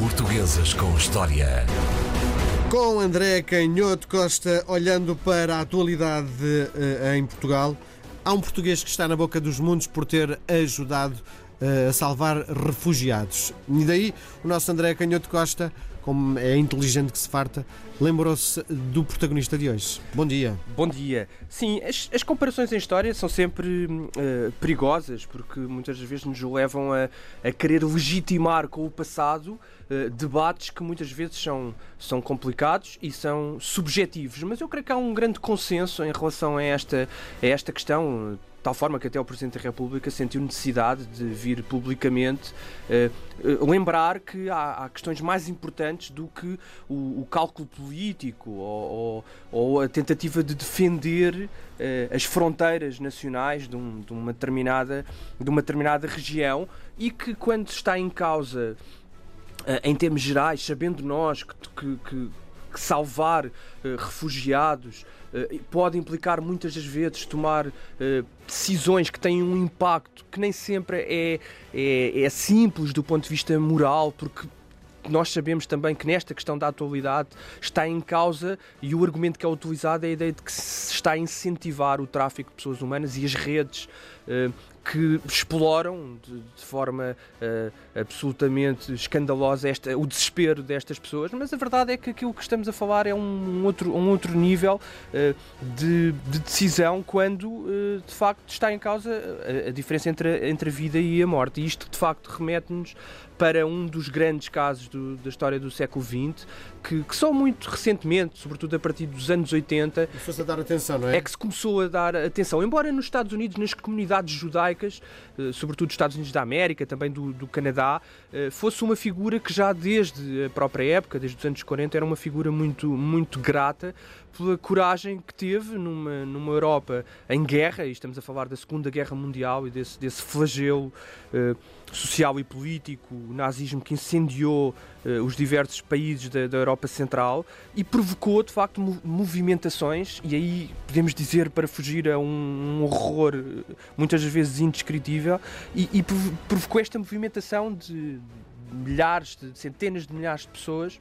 Portuguesas com História. Com André Canhoto Costa, olhando para a atualidade uh, em Portugal, há um português que está na boca dos mundos por ter ajudado uh, a salvar refugiados. E daí o nosso André Canhoto Costa como é inteligente que se farta, lembrou-se do protagonista de hoje. Bom dia. Bom dia. Sim, as, as comparações em história são sempre uh, perigosas, porque muitas vezes nos levam a, a querer legitimar com o passado uh, debates que muitas vezes são, são complicados e são subjetivos. Mas eu creio que há um grande consenso em relação a esta, a esta questão tal forma que até o Presidente da República sentiu necessidade de vir publicamente uh, uh, lembrar que há, há, questões mais importantes do que o, o cálculo político ou, ou, ou, a tentativa de defender uh, as fronteiras nacionais de, um, de, uma determinada, de uma determinada região e que quando está em causa em termos gerais, sabendo nós que, que, que salvar uh, refugiados pode implicar muitas das vezes tomar uh, decisões que têm um impacto que nem sempre é, é, é simples do ponto de vista moral, porque nós sabemos também que nesta questão da atualidade está em causa e o argumento que é utilizado é a ideia de que se está a incentivar o tráfico de pessoas humanas e as redes que exploram de, de forma uh, absolutamente escandalosa esta, o desespero destas pessoas, mas a verdade é que aquilo que estamos a falar é um outro, um outro nível uh, de, de, decisão quando uh, de facto está em causa a, a, diferença entre, entre a vida e a morte. E isto de facto remete-nos para um dos grandes casos do, da história do século XX, que, que, só muito recentemente, sobretudo a partir dos anos 80, a dar atenção, não é? é que se começou a dar atenção. Embora nos Estados Unidos, nas comunidades judaicas, eh, sobretudo dos Estados Unidos da América, também do, do Canadá, eh, fosse uma figura que já desde a própria época, desde os anos 40, era uma figura muito, muito grata pela coragem que teve numa, numa Europa em guerra, e estamos a falar da Segunda Guerra Mundial e desse, desse flagelo uh, social e político, o nazismo que incendiou uh, os diversos países da, da, Europa Central e provocou de facto movimentações, e aí podemos dizer para fugir a um, um horror eh, muitas vezes indescritível, e, e provocou esta movimentação de milhares, de centenas de milhares de pessoas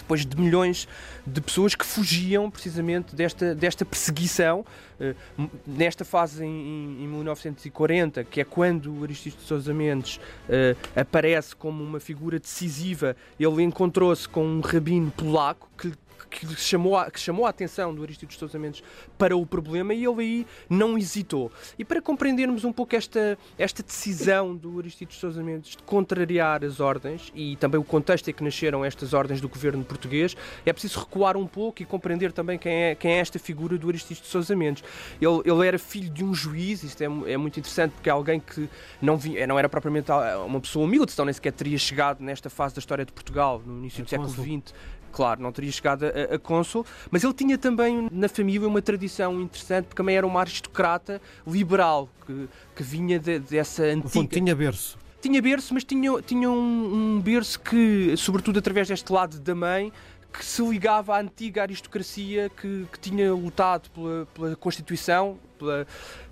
depois de milhões de pessoas que fugiam precisamente desta, desta perseguição. Uh, nesta fase em, em, 1940, que é quando Aristides de Sousa Mendes uh, aparece como uma figura decisiva, ele encontrou-se com um rabino polaco que que chamou a, que chamou a atenção do Aristides Sousa Mendes para o problema e ele aí não hesitou. E para compreendermos um pouco esta, esta decisão do Aristides Sousa Mendes de contrariar as ordens e também o contexto em que nasceram estas ordens do governo português, é preciso recuar um pouco e compreender também quem é, quem é esta figura do Aristides Sousa Mendes. Ele, ele era filho de um juiz, isto é, é muito interessante porque é alguém que não, vinha, não era propriamente uma pessoa humilde, senão nem sequer teria chegado nesta fase da história de Portugal, no início do século XX, claro, não teria chegado a, a cônsul, mas ele tinha também na família uma tradição interessante, porque também era uma aristocrata liberal, que, que vinha de, dessa antiga... Fundo, tinha berço. Tinha berço, mas tinha, tinha um, um berço que, sobretudo através deste lado da mãe, que se ligava à antiga aristocracia que, que tinha lutado pela, pela Constituição, pela,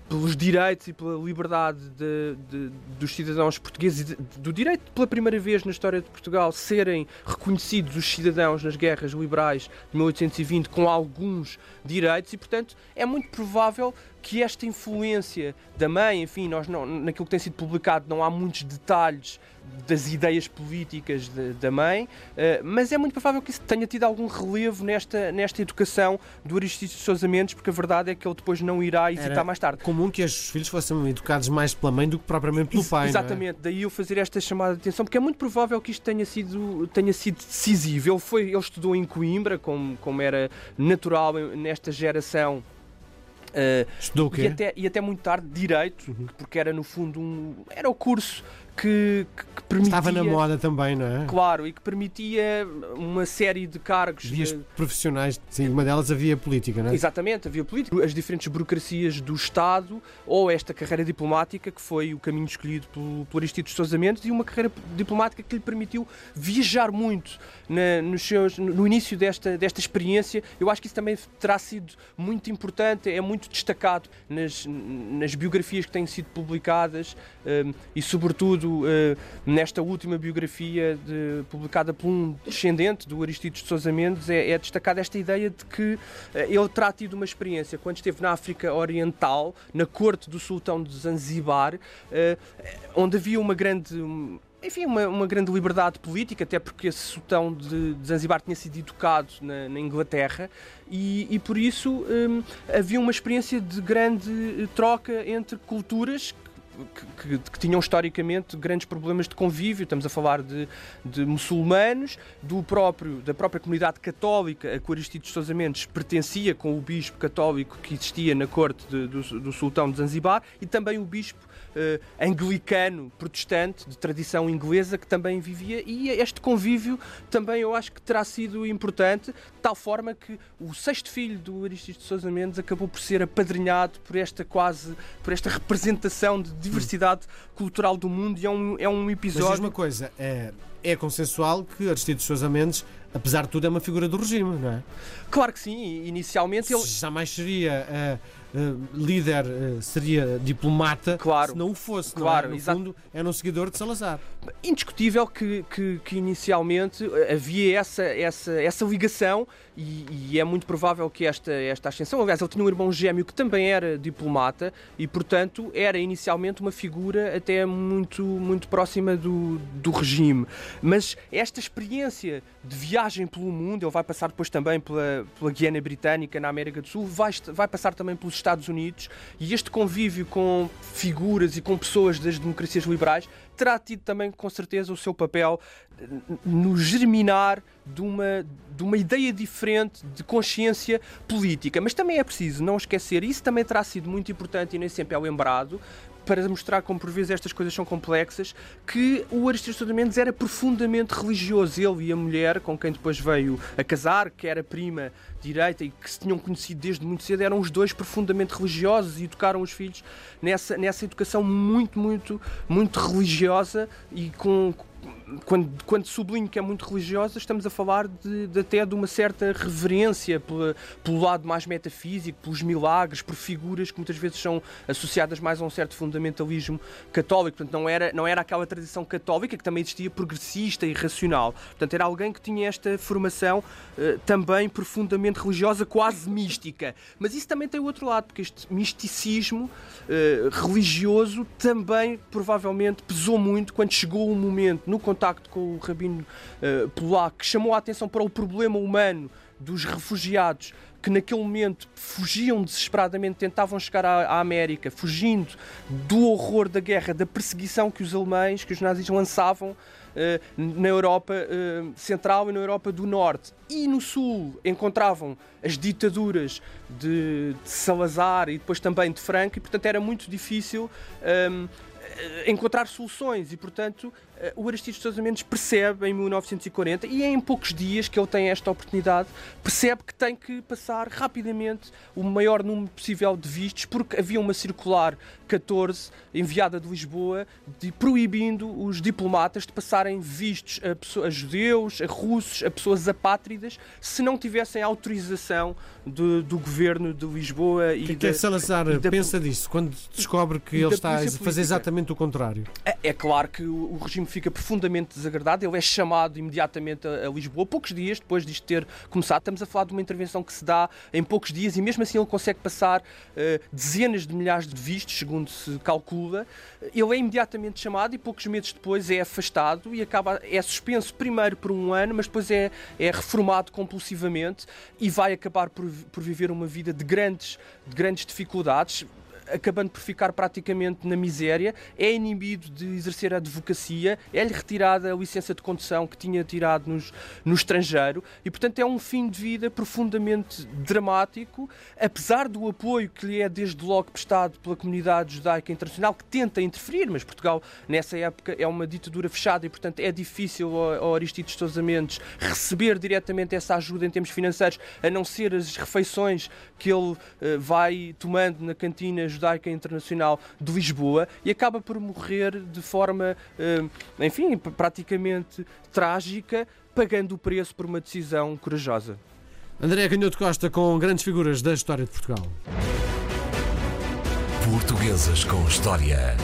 pelos direitos e pela liberdade de, de, dos cidadãos portugueses, e do direito pela primeira vez na história de Portugal serem reconhecidos os cidadãos nas guerras liberais de 1820 com alguns direitos e, portanto, é muito provável que esta influência da mãe, enfim, nós não, naquilo que tem sido publicado não há muitos detalhes das ideias políticas de, da mãe, uh, mas é muito provável que isso tenha tido algum relevo nesta, nesta educação do Aristides de Sousa Mendes, porque a verdade é que ele depois não irá hesitar Era mais tarde. comum que os filhos fossem educados mais pela mãe do que propriamente pelo pai. É? Exatamente, é? daí eu fazer esta chamada de atenção, porque é muito provável que isto tenha sido, tenha sido decisivo. Ele, foi, ele estudou em Coimbra, como, como era natural nesta geração Uh, Estudou o quê? E até, e até muito tarde, Direito, uhum. porque era no fundo um. Era o curso que, que, permitia. Estava na moda também, não é? Claro, e que permitia uma série de cargos. Vias de... profissionais, sim, uma delas havia política, não é? Exatamente, havia política. As diferentes burocracias do Estado, ou esta carreira diplomática, que foi o caminho escolhido pelo, pelo Aristides Sousa Mendes, e uma carreira diplomática que lhe permitiu viajar muito na, nos seus, no início desta, desta experiência. Eu acho que isso também terá sido muito importante, é muito destacado nas, nas biografias que têm sido publicadas um, e, sobretudo, uh, nesta última biografia de, publicada por um descendente do Aristides de Sousa Mendes, é, é destacada esta ideia de que uh, ele terá tido uma experiência quando esteve na África Oriental, na corte do sultão de Zanzibar, uh, onde havia uma grande enfim, uma, uma, grande liberdade política, até porque esse sultão de, de Zanzibar tinha sido educado na, na Inglaterra e, e, por isso um, havia uma experiência de grande troca entre culturas que, que, que, tinham historicamente grandes problemas de convívio. Estamos a falar de, de muçulmanos, do próprio, da própria comunidade católica a que Aristides Sousa Mendes pertencia, com o bispo católico que existia na corte de, do, do sultão de Zanzibar, e também o bispo uh, anglicano, protestante, de tradição inglesa, que também vivia, e este convívio também eu acho que terá sido importante, de tal forma que o sexto filho do Aristides de Sousa Mendes acabou por ser apadrinhado por esta quase, por esta representação de diversidade cultural do mundo, e é um, é um episódio... Mas uma coisa, é, é consensual que Aristides de Sousa Mendes apesar de tudo, é uma figura do regime, não é? Claro que sim, inicialmente ele. Jamais seria. Uh, uh, líder uh, seria diplomata claro, se não o fosse. Claro, não é? No fundo, é um seguidor de Salazar. Indiscutível que, que, que inicialmente havia essa, essa, essa ligação e, e, é muito provável que esta, esta ascensão. Aliás, ele tinha um irmão gêmeo que também era diplomata e, portanto, era inicialmente uma figura até muito, muito próxima do, do regime. Mas esta experiência de viagem pelo mundo, ele vai passar depois também pela, pela Guiana Britânica, na América do Sul, vai, vai passar também pelos Estados Unidos e este convívio com figuras e com pessoas das democracias liberais terá tido também, com certeza, o seu papel no germinar de uma, de uma ideia diferente de consciência política. Mas também é preciso não esquecer, isso também terá sido muito importante e nem sempre é lembrado, para mostrar como por vezes estas coisas são complexas, que o Aristides Mendes era profundamente religioso. Ele e a mulher, com quem depois veio a casar, que era prima direita e que se tinham conhecido desde muito cedo, eram os dois profundamente religiosos e educaram os filhos nessa, nessa educação muito, muito, muito religiosa e com, quando, quando sublinho que é muito religiosa, estamos a falar de, de até de uma certa reverência pela, pelo lado mais metafísico, pelos milagres, por figuras que muitas vezes são associadas mais a um certo fundamentalismo católico. Portanto, não era, não era aquela tradição católica que também existia progressista e racional. Portanto, era alguém que tinha esta formação uh, também profundamente religiosa, quase mística. Mas isso também tem o outro lado, porque este misticismo uh, religioso também provavelmente pesou muito quando chegou o momento no contacto com o rabino uh, polaco, que chamou a atenção para o problema humano dos refugiados que naquele momento fugiam desesperadamente, tentavam chegar à, à, América, fugindo do horror da guerra, da perseguição que os alemães, que os nazis lançavam uh, na Europa uh, Central e na Europa do Norte. E no Sul encontravam as ditaduras de, de Salazar e depois também de Franco, e portanto era muito difícil. Um, encontrar soluções e, portanto, eh, o Aristides Sousa Mendes percebe em 1940 e é em poucos dias que ele tem esta oportunidade, percebe que tem que passar rapidamente o maior número possível de vistos, porque havia uma circular 14 enviada de Lisboa de, proibindo os diplomatas de passarem vistos a, pessoas, a judeus, a russos, a pessoas apátridas, se não tivessem autorização do, do governo de Lisboa e que, da, que é Salazar da, pensa disso? Quando descobre que ele está a fazer exatamente o contrário? É, é claro que o, o regime fica profundamente desagradado. Ele é chamado imediatamente a, a, Lisboa, poucos dias depois disto ter começado. Estamos a falar de uma intervenção que se dá em poucos dias e mesmo assim ele consegue passar uh, dezenas de milhares de vistos, segundo se calcula. Ele é imediatamente chamado e poucos meses depois é afastado e acaba é suspenso primeiro por um ano, mas depois é, é reformado compulsivamente e vai acabar por, por viver uma vida de grandes, de grandes dificuldades acabando por ficar praticamente na miséria, é inibido de exercer a advocacia, é-lhe retirada a licença de condução que tinha tirado nos, no estrangeiro e, portanto, é um fim de vida profundamente dramático, apesar do apoio que lhe é desde logo prestado pela comunidade judaica internacional, que tenta interferir, mas Portugal, nessa época, é uma ditadura fechada e, portanto, é difícil ao Aristides Sousa Mendes receber diretamente essa ajuda em termos financeiros, a não ser as refeições que ele uh, vai tomando na cantina Judaica Internacional de Lisboa e acaba por morrer de forma, eh, enfim, praticamente trágica, pagando o preço por uma decisão corajosa. André Canhoto Costa com grandes figuras da história de Portugal. Portuguesas com História.